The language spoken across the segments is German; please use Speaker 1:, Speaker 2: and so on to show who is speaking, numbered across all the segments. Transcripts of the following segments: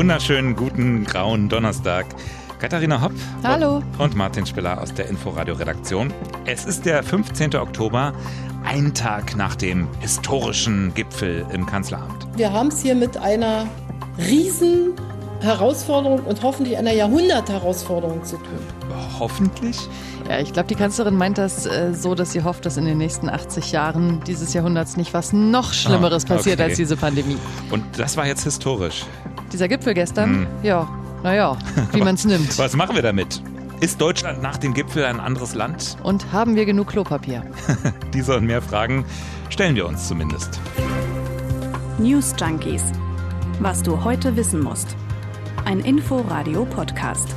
Speaker 1: wunderschönen guten grauen Donnerstag. Katharina Hopp
Speaker 2: Hallo.
Speaker 1: und Martin Spiller aus der Inforadio-Redaktion. Es ist der 15. Oktober, ein Tag nach dem historischen Gipfel im Kanzleramt.
Speaker 3: Wir haben es hier mit einer riesen Herausforderung und hoffentlich einer Jahrhundertherausforderung zu tun.
Speaker 1: Hoffentlich.
Speaker 2: Ja, ich glaube, die Kanzlerin meint das äh, so, dass sie hofft, dass in den nächsten 80 Jahren dieses Jahrhunderts nicht was noch Schlimmeres
Speaker 1: Ah,
Speaker 2: passiert
Speaker 1: okay.
Speaker 2: als diese Pandemie.
Speaker 1: Und das war jetzt historisch.
Speaker 2: Dieser Gipfel gestern, ja, naja, wie man es nimmt.
Speaker 1: Was machen wir damit? Ist Deutschland nach dem Gipfel ein anderes Land?
Speaker 2: Und haben wir genug Klopapier?
Speaker 1: Diese und mehr Fragen stellen wir uns zumindest.
Speaker 4: News Junkies. Was du heute wissen musst. Ein Info-Radio-Podcast.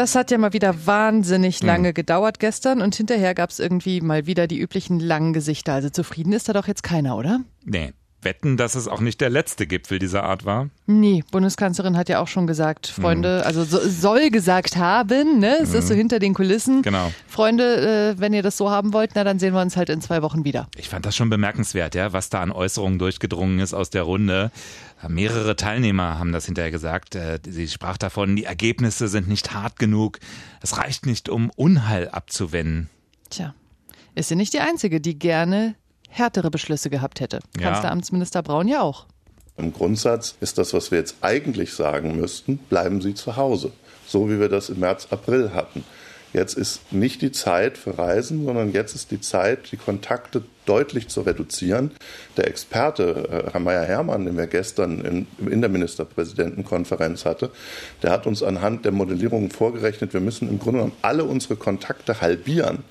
Speaker 2: Das hat ja mal wieder wahnsinnig lange gedauert gestern und hinterher gab es irgendwie mal wieder die üblichen langen Gesichter. Also zufrieden ist da doch jetzt keiner, oder?
Speaker 1: Nee, wetten, dass es auch nicht der letzte Gipfel dieser Art war?
Speaker 2: Nee, Bundeskanzlerin hat ja auch schon gesagt, Freunde, also so, soll gesagt haben, ne? Es ist so hinter den Kulissen.
Speaker 1: Genau.
Speaker 2: Freunde, äh, wenn ihr das so haben wollt, na dann sehen wir uns halt in zwei Wochen wieder.
Speaker 1: Ich fand das schon bemerkenswert, ja, was da an Äußerungen durchgedrungen ist aus der Runde. Mehrere Teilnehmer haben das hinterher gesagt. Äh, Sie sprach davon, die Ergebnisse sind nicht hart genug. Es reicht nicht, um Unheil abzuwenden.
Speaker 2: Tja, ist sie nicht die Einzige, die gerne härtere Beschlüsse gehabt hätte.
Speaker 1: Ja.
Speaker 2: Kanzleramtsminister Braun ja auch.
Speaker 5: Im Grundsatz ist das, was wir jetzt eigentlich sagen müssten, bleiben Sie zu Hause. So wie wir das im März, April hatten. Jetzt ist nicht die Zeit für Reisen, sondern jetzt ist die Zeit, die Kontakte deutlich zu reduzieren. Der Experte, äh, Herr Meyer-Hermann, den wir gestern in, in der Ministerpräsidentenkonferenz hatte, der hat uns anhand der Modellierungen vorgerechnet, wir müssen im Grunde genommen alle unsere Kontakte halbieren.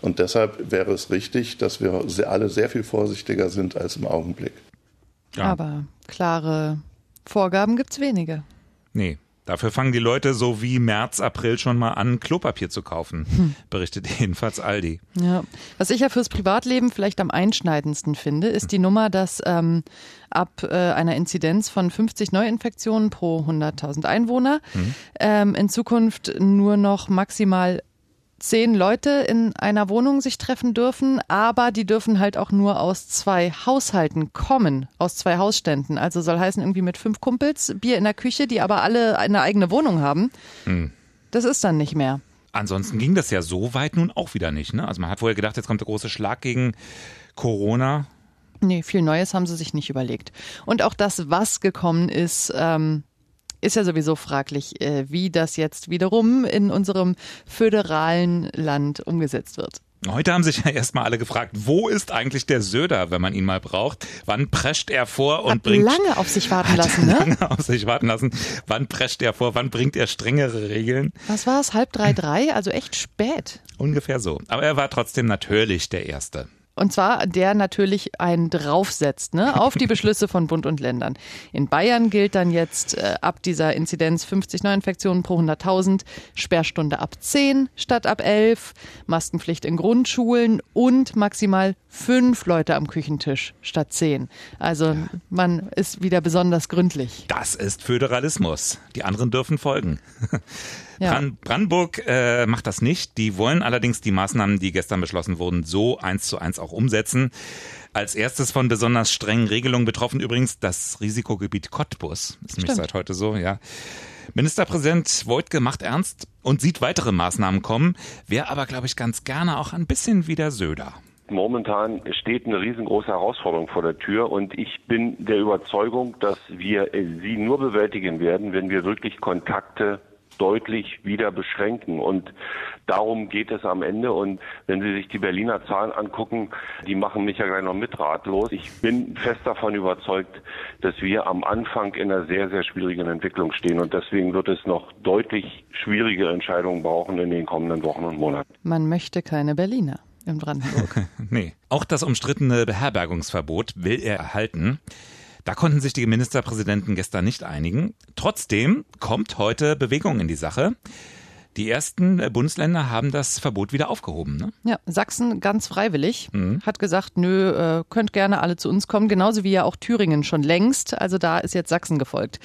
Speaker 5: Und deshalb wäre es richtig, dass wir alle sehr viel vorsichtiger sind als im Augenblick.
Speaker 1: Ja.
Speaker 2: Aber klare Vorgaben gibt's wenige.
Speaker 1: Nee. Dafür fangen die Leute so wie März, April schon mal an, Klopapier zu kaufen, berichtet jedenfalls Aldi.
Speaker 2: Ja. Was ich ja fürs Privatleben vielleicht am einschneidendsten finde, ist die Nummer, dass ähm, ab äh, einer Inzidenz von 50 Neuinfektionen pro 100.000 Einwohner ähm, in Zukunft nur noch maximal zehn Leute in einer Wohnung sich treffen dürfen, aber die dürfen halt auch nur aus zwei Haushalten kommen, aus zwei Hausständen. Also soll heißen irgendwie mit fünf Kumpels, Bier in der Küche, die aber alle eine eigene Wohnung haben. Das ist dann nicht mehr.
Speaker 1: Ansonsten ging das ja so weit nun auch wieder nicht. Ne? Also man hat vorher gedacht, jetzt kommt der große Schlag gegen Corona.
Speaker 2: Nee, viel Neues haben sie sich nicht überlegt. Und auch das, was gekommen ist, ähm, ist ja sowieso fraglich, äh, wie das jetzt wiederum in unserem föderalen Land umgesetzt wird.
Speaker 1: Heute haben sich ja erstmal alle gefragt, wo ist eigentlich der Söder, wenn man ihn mal braucht? Wann prescht er vor und
Speaker 2: Hat
Speaker 1: bringt
Speaker 2: lange auf sich warten lassen, ne?
Speaker 1: lange auf sich warten lassen? Wann prescht er vor? Wann bringt er strengere Regeln?
Speaker 2: Was war es? Halb drei, drei? Also echt spät.
Speaker 1: Ungefähr so. Aber er war trotzdem natürlich der Erste.
Speaker 2: Und zwar der natürlich einen draufsetzt, ne, auf die Beschlüsse von Bund und Ländern. In Bayern gilt dann jetzt äh, ab dieser Inzidenz 50 Neuinfektionen pro 100.000, Sperrstunde ab 10 statt ab 11, Maskenpflicht in Grundschulen und maximal fünf Leute am Küchentisch statt 10. Also man ist wieder besonders gründlich.
Speaker 1: Das ist Föderalismus. Die anderen dürfen folgen.
Speaker 2: Ja.
Speaker 1: Bran Brandenburg äh, macht das nicht. Die wollen allerdings die Maßnahmen, die gestern beschlossen wurden, so eins zu eins auch umsetzen. Als erstes von besonders strengen Regelungen betroffen übrigens das Risikogebiet Cottbus. Ist nämlich seit heute so, ja. Ministerpräsident Wojtke macht ernst und sieht weitere Maßnahmen kommen, wäre aber, glaube ich, ganz gerne auch ein bisschen wie der Söder.
Speaker 6: Momentan steht eine riesengroße Herausforderung vor der Tür und ich bin der Überzeugung, dass wir sie nur bewältigen werden, wenn wir wirklich Kontakte deutlich wieder beschränken. Und darum geht es am Ende. Und wenn Sie sich die Berliner Zahlen angucken, die machen mich ja gleich noch mit ratlos. Ich bin fest davon überzeugt, dass wir am Anfang in einer sehr, sehr schwierigen Entwicklung stehen. Und deswegen wird es noch deutlich schwierige Entscheidungen brauchen in den kommenden Wochen und Monaten.
Speaker 2: Man möchte keine Berliner in Brandenburg.
Speaker 1: Nee. Auch das umstrittene Beherbergungsverbot will er erhalten. Da konnten sich die Ministerpräsidenten gestern nicht einigen. Trotzdem kommt heute Bewegung in die Sache. Die ersten Bundesländer haben das Verbot wieder aufgehoben. Ne?
Speaker 2: Ja, Sachsen ganz freiwillig hat gesagt, nö, äh, könnt gerne alle zu uns kommen, genauso wie ja auch Thüringen schon längst. Also da ist jetzt Sachsen gefolgt.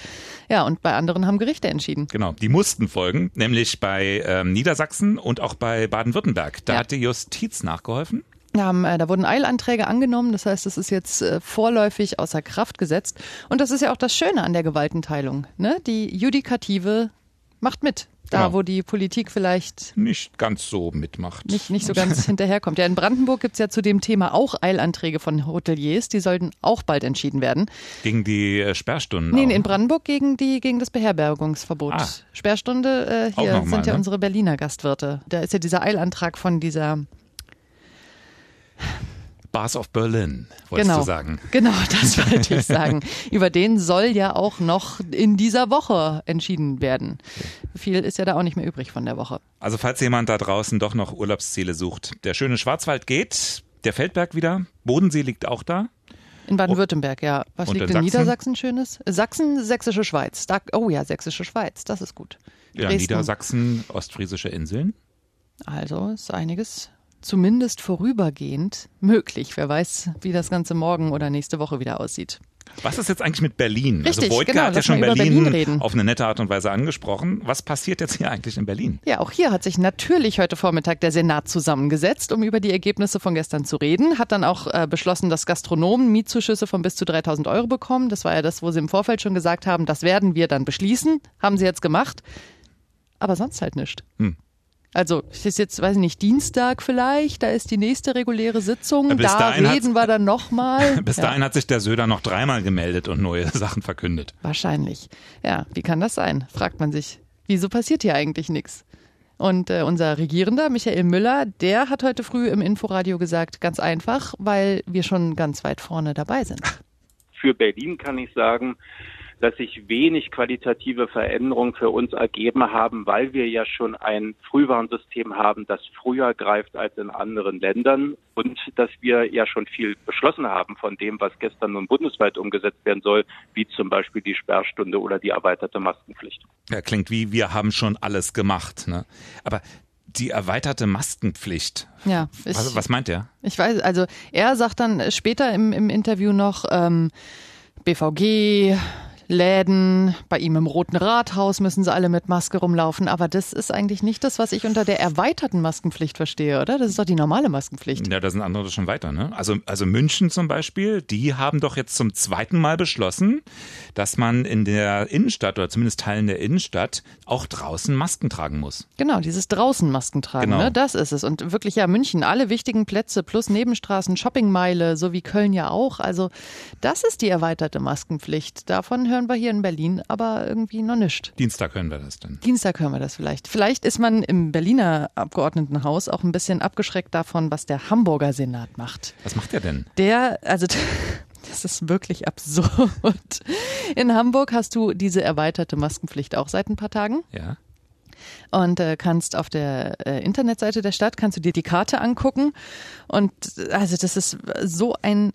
Speaker 2: Ja, und bei anderen haben Gerichte entschieden.
Speaker 1: Genau, die mussten folgen, nämlich bei ähm, Niedersachsen und auch bei Baden-Württemberg. Da
Speaker 2: Ja.
Speaker 1: hat die Justiz nachgeholfen.
Speaker 2: Haben, äh, da wurden Eilanträge angenommen, das heißt, es ist jetzt äh, vorläufig außer Kraft gesetzt. Und das ist ja auch das Schöne an der Gewaltenteilung. Ne? Die Judikative macht mit. Da,
Speaker 1: Genau.
Speaker 2: wo die Politik vielleicht
Speaker 1: Nicht ganz so mitmacht.
Speaker 2: nicht, nicht so ganz hinterherkommt. Ja, in Brandenburg gibt's ja zu dem Thema auch Eilanträge von Hoteliers, die sollten auch bald entschieden werden.
Speaker 1: Gegen die äh, Sperrstunden.
Speaker 2: Nee, in Brandenburg gegen, die, gegen das Beherbergungsverbot.
Speaker 1: Ah.
Speaker 2: Sperrstunde, äh, hier
Speaker 1: noch mal,
Speaker 2: sind ja
Speaker 1: ne?
Speaker 2: unsere Berliner Gastwirte. Da ist ja dieser Eilantrag von dieser
Speaker 1: Bars of Berlin, wolltest
Speaker 2: genau.
Speaker 1: du sagen.
Speaker 2: Genau, das wollte ich sagen. Über den soll ja auch noch in dieser Woche entschieden werden. Viel ist ja da auch nicht mehr übrig von der Woche.
Speaker 1: Also falls jemand da draußen doch noch Urlaubsziele sucht, der schöne Schwarzwald geht, der Feldberg wieder, Bodensee liegt auch da.
Speaker 2: In Baden-Württemberg, ja. Was liegt
Speaker 1: in Sachsen?
Speaker 2: Niedersachsen Schönes? Sachsen, Sächsische Schweiz. Oh ja, Sächsische Schweiz, das ist gut.
Speaker 1: Ja,
Speaker 2: Dresden.
Speaker 1: Niedersachsen, ostfriesische Inseln.
Speaker 2: Also ist einiges zumindest vorübergehend möglich. Wer weiß, wie das Ganze morgen oder nächste Woche wieder aussieht.
Speaker 1: Was ist jetzt eigentlich mit Berlin?
Speaker 2: Richtig,
Speaker 1: also Wojtke
Speaker 2: genau,
Speaker 1: hat ja schon Berlin,
Speaker 2: Berlin reden.
Speaker 1: auf eine nette Art und Weise angesprochen. Was passiert jetzt hier eigentlich in Berlin?
Speaker 2: Ja, auch hier hat sich natürlich heute Vormittag der Senat zusammengesetzt, um über die Ergebnisse von gestern zu reden. Hat dann auch äh, beschlossen, dass Gastronomen Mietzuschüsse von bis zu 3000 Euro bekommen. Das war ja das, wo sie im Vorfeld schon gesagt haben, das werden wir dann beschließen. Haben sie jetzt gemacht. Aber sonst halt nicht.
Speaker 1: Hm.
Speaker 2: Also, es ist jetzt, weiß ich nicht, Dienstag vielleicht, da ist die nächste reguläre Sitzung,
Speaker 1: Bis
Speaker 2: da
Speaker 1: dahin
Speaker 2: reden wir dann nochmal.
Speaker 1: Bis dahin hat sich der Söder noch dreimal gemeldet und neue Sachen verkündet.
Speaker 2: Wahrscheinlich. Ja, wie kann das sein? Fragt man sich. Wieso passiert hier eigentlich nichts? Und äh, unser Regierender, Michael Müller, der hat heute früh im Inforadio gesagt, ganz einfach, weil wir schon ganz weit vorne dabei sind.
Speaker 7: Für Berlin kann ich sagen, dass sich wenig qualitative Veränderungen für uns ergeben haben, weil wir ja schon ein Frühwarnsystem haben, das früher greift als in anderen Ländern und dass wir ja schon viel beschlossen haben von dem, was gestern nun bundesweit umgesetzt werden soll, wie zum Beispiel die Sperrstunde oder die erweiterte Maskenpflicht.
Speaker 1: Ja, klingt wie, wir haben schon alles gemacht. Ne? Aber die erweiterte Maskenpflicht,
Speaker 2: Ja, ich,
Speaker 1: was, was meint er?
Speaker 2: ich weiß, also er sagt dann später im, im Interview noch, ähm, BVG, Läden, bei ihm im Roten Rathaus müssen sie alle mit Maske rumlaufen. Aber das ist eigentlich nicht das, was ich unter der erweiterten Maskenpflicht verstehe, oder? Das ist doch die normale Maskenpflicht.
Speaker 1: Ja, da sind andere schon weiter. Ne? Also, also München zum Beispiel, die haben doch jetzt zum zweiten Mal beschlossen, dass man in der Innenstadt oder zumindest Teilen der Innenstadt auch draußen Masken tragen muss.
Speaker 2: Genau, dieses draußen Masken tragen,
Speaker 1: Genau.
Speaker 2: ne? das ist es. Und wirklich ja, München, alle wichtigen Plätze plus Nebenstraßen, Shoppingmeile, so wie Köln ja auch. Also das ist die erweiterte Maskenpflicht. Davon hören wir hier in Berlin aber irgendwie noch nicht.
Speaker 1: Dienstag hören wir das dann.
Speaker 2: Dienstag hören wir das vielleicht. Vielleicht ist man im Berliner Abgeordnetenhaus auch ein bisschen abgeschreckt davon, was der Hamburger Senat macht.
Speaker 1: Was macht er denn?
Speaker 2: Der, also das ist wirklich absurd. In Hamburg hast du diese erweiterte Maskenpflicht auch seit ein paar Tagen
Speaker 1: Ja.
Speaker 2: und äh, kannst auf der äh, Internetseite der Stadt kannst du dir die Karte angucken und also das ist so ein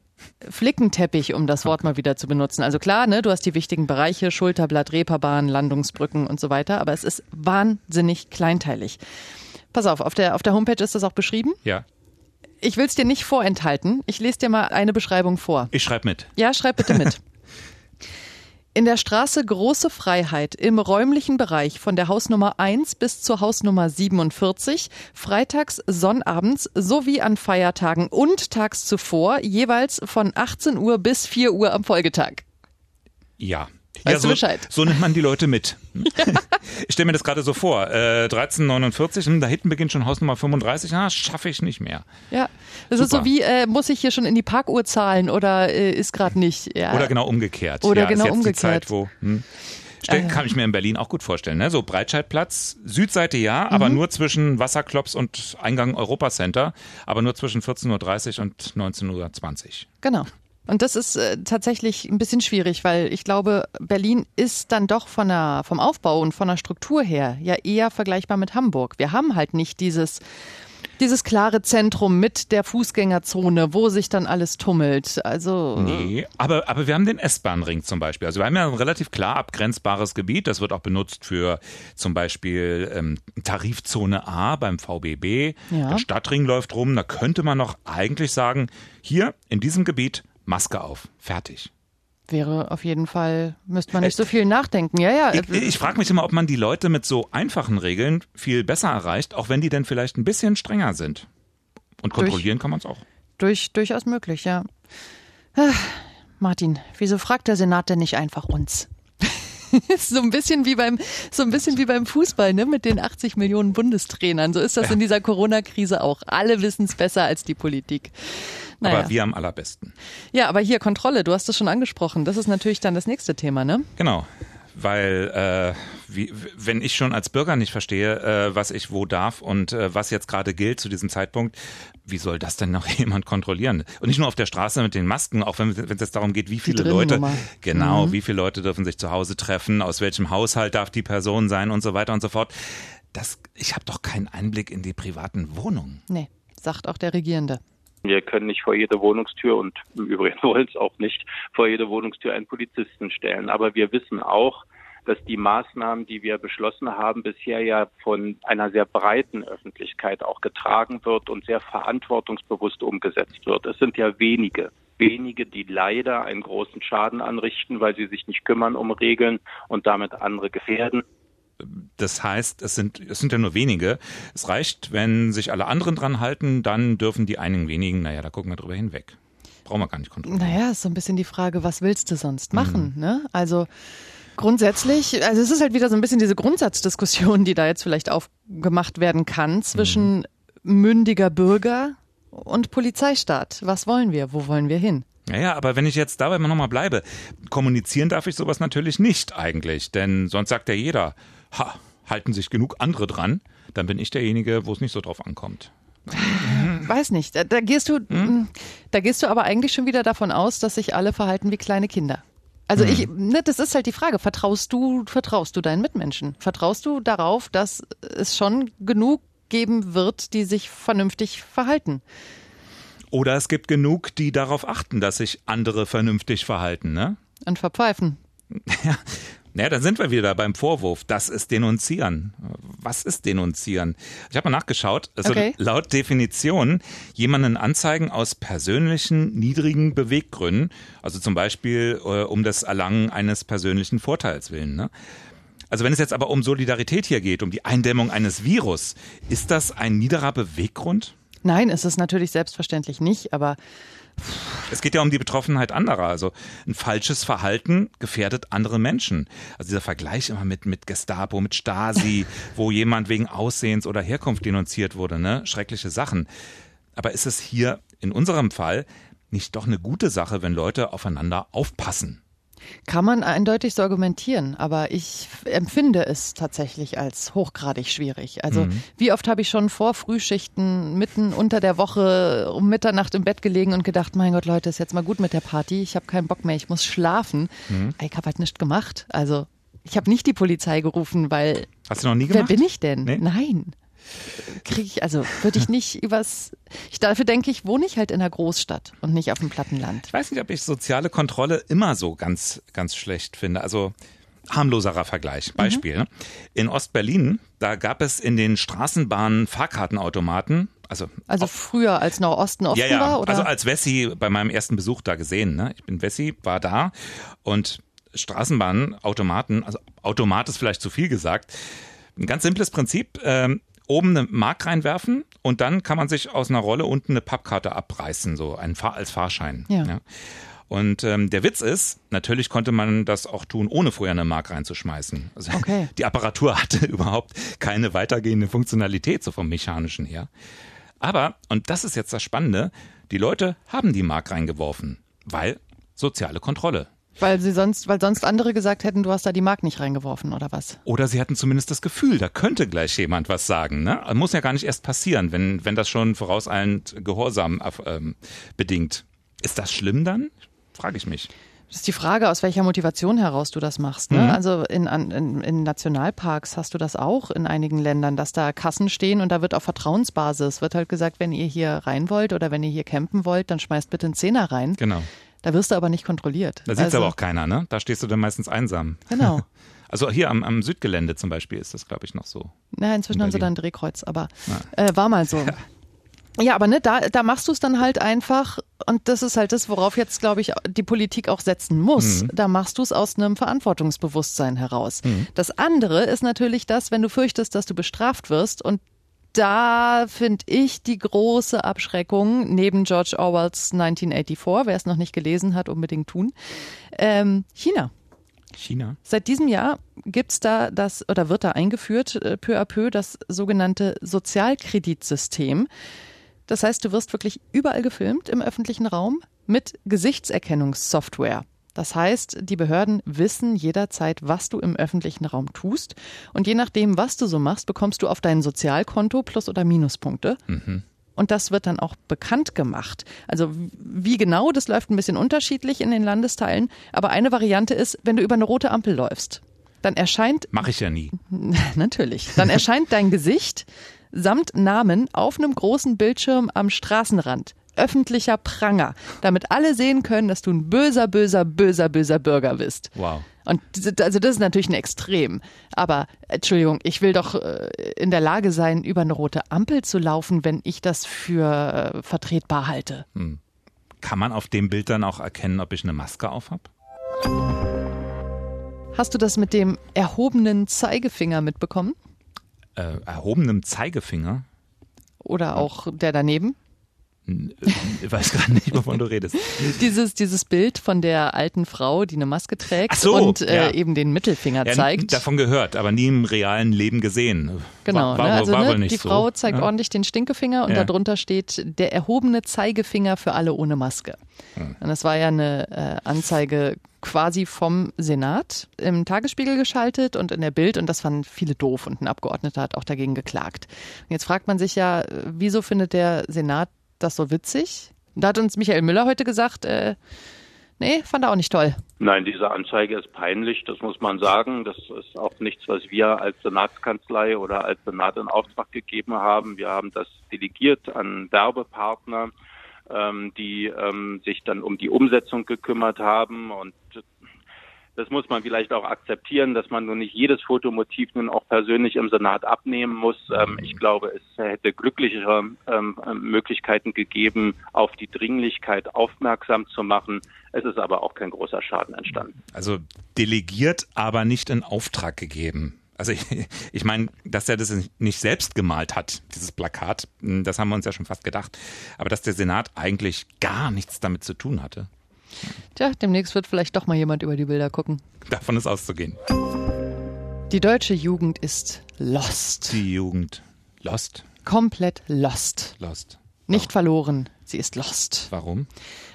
Speaker 2: Flickenteppich, um das Wort mal wieder zu benutzen. Also klar, ne, du hast die wichtigen Bereiche, Schulterblatt, Reeperbahn, Landungsbrücken und so weiter, aber es ist wahnsinnig kleinteilig. Pass auf, auf der, auf der Homepage ist das auch beschrieben.
Speaker 1: Ja.
Speaker 2: Ich will es dir nicht vorenthalten. Ich lese dir mal eine Beschreibung vor.
Speaker 1: Ich schreibe mit.
Speaker 2: Ja, schreib bitte mit. In der Straße Große Freiheit im räumlichen Bereich von der Hausnummer 1 bis zur Hausnummer 47, freitags, sonnabends sowie an Feiertagen und tags zuvor jeweils von 18 Uhr bis 4 Uhr am Folgetag.
Speaker 1: Ja.
Speaker 2: Weißt
Speaker 1: ja,
Speaker 2: du
Speaker 1: so,
Speaker 2: Bescheid?
Speaker 1: so nimmt man die Leute mit. Ich stelle mir das gerade so vor. Äh, 1349, hm, da hinten beginnt schon Hausnummer 35. Ah, schaffe ich nicht mehr.
Speaker 2: Ja, das ist
Speaker 1: Super.
Speaker 2: so wie, äh, muss ich hier schon in die Parkuhr zahlen oder äh, ist gerade nicht. Ja.
Speaker 1: Oder genau umgekehrt.
Speaker 2: Oder
Speaker 1: ja,
Speaker 2: genau
Speaker 1: ist jetzt
Speaker 2: umgekehrt.
Speaker 1: Die Zeit, wo, hm. Stell, kann ich mir in Berlin auch gut vorstellen. Ne? So Breitscheidplatz, Südseite ja, aber
Speaker 2: Mhm.
Speaker 1: nur zwischen Wasserklops und Eingang Europacenter, aber nur zwischen 14.30 Uhr und 19.20 Uhr.
Speaker 2: Genau. Und das ist äh, tatsächlich ein bisschen schwierig, weil ich glaube, Berlin ist dann doch von der, vom Aufbau und von der Struktur her ja eher vergleichbar mit Hamburg. Wir haben halt nicht dieses, dieses klare Zentrum mit der Fußgängerzone, wo sich dann alles tummelt. Also
Speaker 1: Nee, aber, aber wir haben den S-Bahn-Ring zum Beispiel. Also wir haben ja ein relativ klar abgrenzbares Gebiet. Das wird auch benutzt für zum Beispiel ähm, Tarifzone A beim VBB.
Speaker 2: Ja.
Speaker 1: Der Stadtring läuft rum. Da könnte man noch eigentlich sagen, hier in diesem Gebiet Maske auf. Fertig.
Speaker 2: wäre auf jeden Fall, müsste man nicht so viel nachdenken. Ja, ja.
Speaker 1: Ich, ich frage mich immer, ob man die Leute mit so einfachen Regeln viel besser erreicht, auch wenn die denn vielleicht ein bisschen strenger sind. Und kontrollieren durch, kann man es auch.
Speaker 2: Durch, durchaus möglich, ja. Ach, Martin, wieso fragt der Senat denn nicht einfach uns? so ein bisschen wie beim so ein bisschen wie beim Fußball, ne, mit den 80 Millionen Bundestrainern. So ist das in dieser Corona-Krise auch. Alle wissen es besser als die Politik.
Speaker 1: Naja. Aber wir am allerbesten.
Speaker 2: Ja, aber hier Kontrolle, du hast es schon angesprochen. Das ist natürlich dann das nächste Thema, ne?
Speaker 1: Genau weil äh, wie, wenn ich schon als Bürger nicht verstehe, äh, was ich wo darf und äh, was jetzt gerade gilt zu diesem Zeitpunkt, wie soll das denn noch jemand kontrollieren? Und nicht nur auf der Straße mit den Masken, auch wenn es jetzt darum geht, wie viele Leute, genau, mhm. wie viele Leute dürfen sich zu Hause treffen, aus welchem Haushalt darf die Person sein und so weiter und so fort. Das, ich habe doch keinen Einblick in die privaten Wohnungen.
Speaker 2: Nee, sagt auch der Regierende.
Speaker 7: Wir können nicht vor jede Wohnungstür und im Übrigen wollen es auch nicht vor jede Wohnungstür einen Polizisten stellen. Aber wir wissen auch, dass die Maßnahmen, die wir beschlossen haben, bisher ja von einer sehr breiten Öffentlichkeit auch getragen wird und sehr verantwortungsbewusst umgesetzt wird. Es sind ja wenige, wenige, die leider einen großen Schaden anrichten, weil sie sich nicht kümmern um Regeln und damit andere gefährden.
Speaker 1: Das heißt, es sind, es sind ja nur wenige. Es reicht, wenn sich alle anderen dran halten, dann dürfen die einigen wenigen, naja, da gucken wir drüber hinweg. Brauchen wir gar nicht kontrollieren.
Speaker 2: Naja, ist so ein bisschen die Frage, was willst du sonst machen? Mhm. Ne? Also grundsätzlich, also es ist halt wieder so ein bisschen diese Grundsatzdiskussion, die da jetzt vielleicht aufgemacht werden kann zwischen mhm. mündiger Bürger und Polizeistaat. Was wollen wir? Wo wollen wir hin?
Speaker 1: Naja, aber wenn ich jetzt dabei mal nochmal bleibe, kommunizieren darf ich sowas natürlich nicht eigentlich, denn sonst sagt ja jeder, ha, halten sich genug andere dran, dann bin ich derjenige, wo es nicht so drauf ankommt.
Speaker 2: Weiß nicht. Da, da gehst du, hm? da gehst du aber eigentlich schon wieder davon aus, dass sich alle verhalten wie kleine Kinder. Also hm. ich, ne, das ist halt die Frage. Vertraust du, vertraust du deinen Mitmenschen? Vertraust du darauf, dass es schon genug geben wird, die sich vernünftig verhalten?
Speaker 1: Oder es gibt genug, die darauf achten, dass sich andere vernünftig verhalten, ne?
Speaker 2: Und verpfeifen.
Speaker 1: Ja, naja, dann sind wir wieder beim Vorwurf. Das ist Denunzieren. Was ist Denunzieren? Ich habe mal nachgeschaut. Also okay. laut Definition jemanden anzeigen aus persönlichen niedrigen Beweggründen. Also zum Beispiel äh, um das Erlangen eines persönlichen Vorteils willen. Ne? Also wenn es jetzt aber um Solidarität hier geht, um die Eindämmung eines Virus, ist das ein niederer Beweggrund?
Speaker 2: Nein, ist es natürlich selbstverständlich nicht, aber
Speaker 1: es geht ja um die Betroffenheit anderer. Also ein falsches Verhalten gefährdet andere Menschen. Also dieser Vergleich immer mit, mit Gestapo, mit Stasi, wo jemand wegen Aussehens oder Herkunft denunziert wurde, ne? Schreckliche Sachen. Aber ist es hier in unserem Fall nicht doch eine gute Sache, wenn Leute aufeinander aufpassen?
Speaker 2: Kann man eindeutig so argumentieren, aber ich empfinde es tatsächlich als hochgradig schwierig. Also mhm. wie oft habe ich schon vor Frühschichten mitten unter der Woche um Mitternacht im Bett gelegen und gedacht, mein Gott, Leute, ist jetzt mal gut mit der Party, ich habe keinen Bock mehr, ich muss schlafen. Mhm. Ich habe halt nichts gemacht. Also ich habe nicht die Polizei gerufen, weil
Speaker 1: Hast du noch nie gemacht?
Speaker 2: Wer bin ich denn? Nee? Nein kriege ich, also würde ich nicht übers, ich, dafür denke ich, wohne ich halt in einer Großstadt und nicht auf dem Plattenland.
Speaker 1: Ich weiß nicht, ob ich soziale Kontrolle immer so ganz, ganz schlecht finde. Also harmloserer Vergleich. Mhm. Beispiel. Mhm. In Ostberlin, da gab es in den Straßenbahnen Fahrkartenautomaten. Also,
Speaker 2: also früher, als noch Osten offen
Speaker 1: ja, ja.
Speaker 2: war? Oder?
Speaker 1: Also als Wessi bei meinem ersten Besuch da gesehen. Ne? Ich bin Wessi, war da und Straßenbahnautomaten, also Automat ist vielleicht zu viel gesagt. Ein ganz simples Prinzip. Ähm, oben eine Mark reinwerfen und dann kann man sich aus einer Rolle unten eine Pappkarte abreißen, so ein Fahr als Fahrschein. Ja. ja. Und ähm, der Witz ist, natürlich konnte man das auch tun, ohne vorher eine Mark reinzuschmeißen. Also okay. Die Apparatur hatte überhaupt keine weitergehende Funktionalität, so vom mechanischen her. Aber, und das ist jetzt das Spannende, die Leute haben die Mark reingeworfen, weil soziale Kontrolle.
Speaker 2: Weil sie sonst, weil sonst andere gesagt hätten, du hast da die Mark nicht reingeworfen oder was?
Speaker 1: Oder sie hatten zumindest das Gefühl, da könnte gleich jemand was sagen. Ne? Muss ja gar nicht erst passieren, wenn, wenn das schon vorauseilend Gehorsam ähm, bedingt. Ist das schlimm dann? Frage ich mich.
Speaker 2: Das ist die Frage, aus welcher Motivation heraus du das machst. Ne? Mhm. Also in, in, in, Nationalparks hast du das auch in einigen Ländern, dass da Kassen stehen und da wird auf Vertrauensbasis, wird halt gesagt, wenn ihr hier rein wollt oder wenn ihr hier campen wollt, dann schmeißt bitte einen Zehner rein.
Speaker 1: Genau.
Speaker 2: Da wirst du aber nicht kontrolliert.
Speaker 1: Da sieht also, aber auch keiner, ne? Da stehst du dann meistens einsam.
Speaker 2: Genau.
Speaker 1: Also hier am, am Südgelände zum Beispiel ist das, glaube ich, noch so.
Speaker 2: Na, inzwischen in haben sie dann Drehkreuz, aber äh, war mal so. Ja. Ja, aber ne, da, da machst du es dann halt einfach, und das ist halt das, worauf jetzt, glaube ich, die Politik auch setzen muss. Mhm. Da machst du es aus einem Verantwortungsbewusstsein heraus. Mhm. Das andere ist natürlich das, wenn du fürchtest, dass du bestraft wirst und da finde ich die große Abschreckung neben George Orwells 1984, wer es noch nicht gelesen hat, unbedingt tun. Ähm, China.
Speaker 1: China.
Speaker 2: Seit diesem Jahr gibt's da das oder wird da eingeführt äh, peu à peu das sogenannte Sozialkreditsystem. Das heißt, du wirst wirklich überall gefilmt im öffentlichen Raum mit Gesichtserkennungssoftware. Das heißt, die Behörden wissen jederzeit, was du im öffentlichen Raum tust. Und je nachdem, was du so machst, bekommst du auf dein Sozialkonto Plus- oder Minuspunkte. Und das wird dann auch bekannt gemacht. Also wie genau, das läuft ein bisschen unterschiedlich in den Landesteilen. Aber eine Variante ist, wenn du über eine rote Ampel läufst, dann erscheint,
Speaker 1: Mache ich ja nie.
Speaker 2: natürlich, dann erscheint dein Gesicht samt Namen auf einem großen Bildschirm am Straßenrand. Öffentlicher Pranger, damit alle sehen können, dass du ein böser, böser, böser, böser Bürger bist.
Speaker 1: Wow.
Speaker 2: Und also das ist natürlich ein Extrem. Aber Entschuldigung, ich will doch äh, in der Lage sein, über eine rote Ampel zu laufen, wenn ich das für äh, vertretbar halte.
Speaker 1: Kann man auf dem Bild dann auch erkennen, ob ich eine Maske auf habe?
Speaker 2: Hast du das mit dem erhobenen Zeigefinger mitbekommen?
Speaker 1: Äh, erhobenem Zeigefinger?
Speaker 2: Oder auch der daneben?
Speaker 1: Ich weiß gar nicht, wovon du redest.
Speaker 2: Dieses, dieses Bild von der alten Frau, die eine Maske trägt
Speaker 1: so,
Speaker 2: und äh,
Speaker 1: ja.
Speaker 2: eben den Mittelfinger
Speaker 1: Ja,
Speaker 2: zeigt.
Speaker 1: davon gehört, aber nie im realen Leben gesehen.
Speaker 2: Genau,
Speaker 1: war, war,
Speaker 2: ne? also
Speaker 1: war
Speaker 2: ne,
Speaker 1: wohl nicht
Speaker 2: die
Speaker 1: so.
Speaker 2: Frau zeigt
Speaker 1: ja.
Speaker 2: ordentlich den Stinkefinger und darunter steht der erhobene Zeigefinger für alle ohne Maske. Und das war ja eine äh, Anzeige quasi vom Senat im Tagesspiegel geschaltet und in der Bild und das fanden viele doof und ein Abgeordneter hat auch dagegen geklagt. Und jetzt fragt man sich ja, äh, wieso findet der Senat das so witzig? Da hat uns Michael Müller heute gesagt, äh, nee, fand er auch nicht toll.
Speaker 7: Nein, diese Anzeige ist peinlich, das muss man sagen. Das ist auch nichts, was wir als Senatskanzlei oder als Senat in Auftrag gegeben haben. Wir haben das delegiert an Werbepartner, ähm, die ähm, sich dann um die Umsetzung gekümmert haben und das muss man vielleicht auch akzeptieren, dass man nun nicht jedes Fotomotiv nun auch persönlich im Senat abnehmen muss. Ähm, ich glaube, es hätte glücklichere ähm, Möglichkeiten gegeben, auf die Dringlichkeit aufmerksam zu machen. Es ist aber auch kein großer Schaden entstanden.
Speaker 1: Also delegiert, aber nicht in Auftrag gegeben. Also ich, ich meine, dass er das nicht selbst gemalt hat, dieses Plakat, das haben wir uns ja schon fast gedacht. Aber dass der Senat eigentlich gar nichts damit zu tun hatte,
Speaker 2: Tja, demnächst wird vielleicht doch mal jemand über die Bilder gucken.
Speaker 1: davon ist auszugehen.
Speaker 2: Die deutsche Jugend ist lost.
Speaker 1: Die Jugend. Lost?
Speaker 2: Komplett lost.
Speaker 1: Lost.
Speaker 2: Nicht verloren, sie ist lost.
Speaker 1: Warum?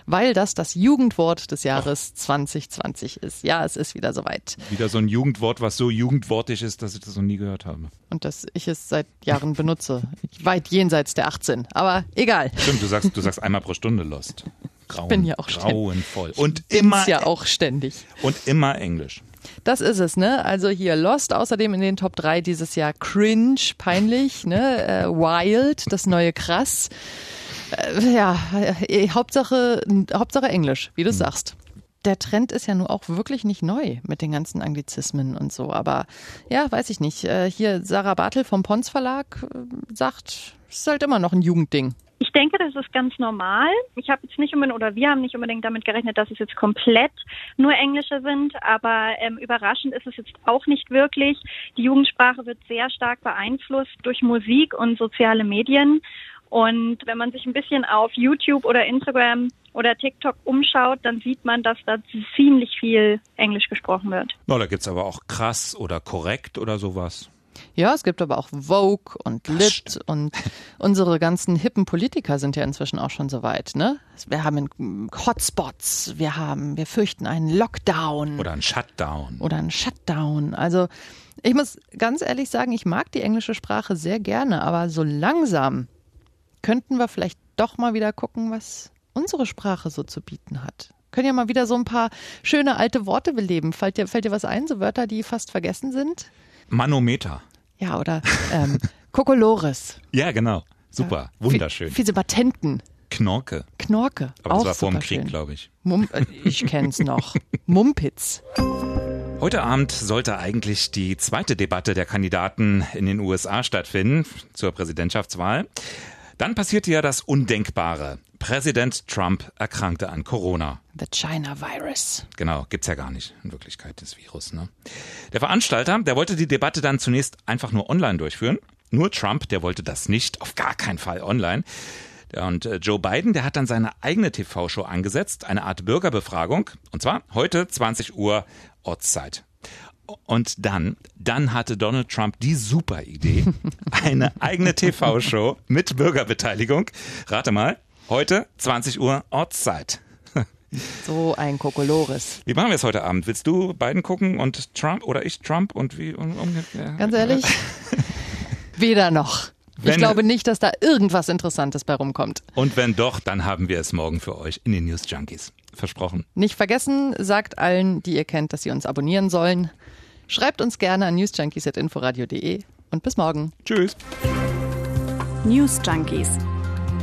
Speaker 2: Weil das das Jugendwort des Jahres 2020 ist. Ja, es ist wieder soweit.
Speaker 1: Wieder so ein Jugendwort, was so jugendwortig ist, dass ich das noch nie gehört habe.
Speaker 2: Und dass ich es seit Jahren benutze. Weit jenseits der 18. Aber egal.
Speaker 1: Stimmt, du sagst, du sagst einmal pro Stunde Lost. Grauen,
Speaker 2: bin ja auch ständig-
Speaker 1: grauenvoll. Und immer,
Speaker 2: Ist ja auch ständig.
Speaker 1: und immer Englisch.
Speaker 2: Das ist es, ne? Also hier Lost, außerdem in den Top 3 dieses Jahr Cringe, peinlich, ne? Äh, Wild, das neue Krass. Äh, ja, äh, Hauptsache, Hauptsache Englisch, wie du sagst. Der Trend ist ja nur auch wirklich nicht neu mit den ganzen Anglizismen und so. Aber ja, weiß ich nicht. Äh, Hier Sarah Bartel vom Pons Verlag äh, sagt, es ist halt immer noch ein Jugendding.
Speaker 8: Ich denke, das ist ganz normal. Ich habe jetzt nicht unbedingt oder wir haben nicht unbedingt damit gerechnet, dass es jetzt komplett nur Englische sind, aber ähm, überraschend ist es jetzt auch nicht wirklich. Die Jugendsprache wird sehr stark beeinflusst durch Musik und soziale Medien. Und wenn man sich ein bisschen auf YouTube oder Instagram oder TikTok umschaut, dann sieht man, dass da ziemlich viel Englisch gesprochen wird.
Speaker 1: No, da gibt's aber auch krass oder korrekt oder sowas.
Speaker 2: Ja, es gibt aber auch Vogue und Lit und unsere ganzen hippen Politiker sind ja inzwischen auch schon so weit, ne? Wir haben Hotspots, wir haben, wir fürchten einen Lockdown
Speaker 1: Oder ein Shutdown.
Speaker 2: oder einen Shutdown. Also ich muss ganz ehrlich sagen, ich mag die englische Sprache sehr gerne, aber so langsam könnten wir vielleicht doch mal wieder gucken, was unsere Sprache so zu bieten hat. Können ja mal wieder so ein paar schöne alte Worte beleben. Fällt dir, fällt dir was ein, so Wörter, die fast vergessen sind?
Speaker 1: Manometer.
Speaker 2: Ja, oder ähm, Kokolores.
Speaker 1: Ja, genau. Super. Wunderschön.
Speaker 2: Fiese Patenten.
Speaker 1: Knorke.
Speaker 2: Knorke.
Speaker 1: Aber
Speaker 2: auch
Speaker 1: das war vor dem. Krieg, glaube ich.
Speaker 2: Mum äh, ich kenn's noch. Mumpitz.
Speaker 1: Heute Abend sollte eigentlich die zweite Debatte der Kandidaten in den USA stattfinden zur Präsidentschaftswahl. Dann passierte ja das Undenkbare. Präsident Trump erkrankte an Corona.
Speaker 2: The China Virus.
Speaker 1: Genau, gibt's ja gar nicht in Wirklichkeit, das Virus. Ne? Der Veranstalter, der wollte die Debatte dann zunächst einfach nur online durchführen. Nur Trump, der wollte das nicht, auf gar keinen Fall online. Und äh, Joe Biden, der hat dann seine eigene TV-Show angesetzt, eine Art Bürgerbefragung. Und zwar heute 20 Uhr Ortszeit. Und dann, dann hatte Donald Trump die super Idee, eine eigene TV-Show mit Bürgerbeteiligung. Rate mal, heute 20 Uhr Ortszeit.
Speaker 2: So ein Kokolores.
Speaker 1: Wie machen wir es heute Abend? Willst du beiden gucken und Trump oder ich Trump und wie ungefähr?
Speaker 2: Ganz ehrlich, weder noch.
Speaker 1: Wenn-
Speaker 2: ich glaube nicht, dass da irgendwas Interessantes bei rumkommt.
Speaker 1: Und wenn doch, dann haben wir es morgen für euch in den News Junkies. Versprochen.
Speaker 2: Nicht vergessen, sagt allen, die ihr kennt, dass sie uns abonnieren sollen. Schreibt uns gerne an newsjunkies.inforadio.de und bis morgen.
Speaker 1: Tschüss.
Speaker 4: News Junkies.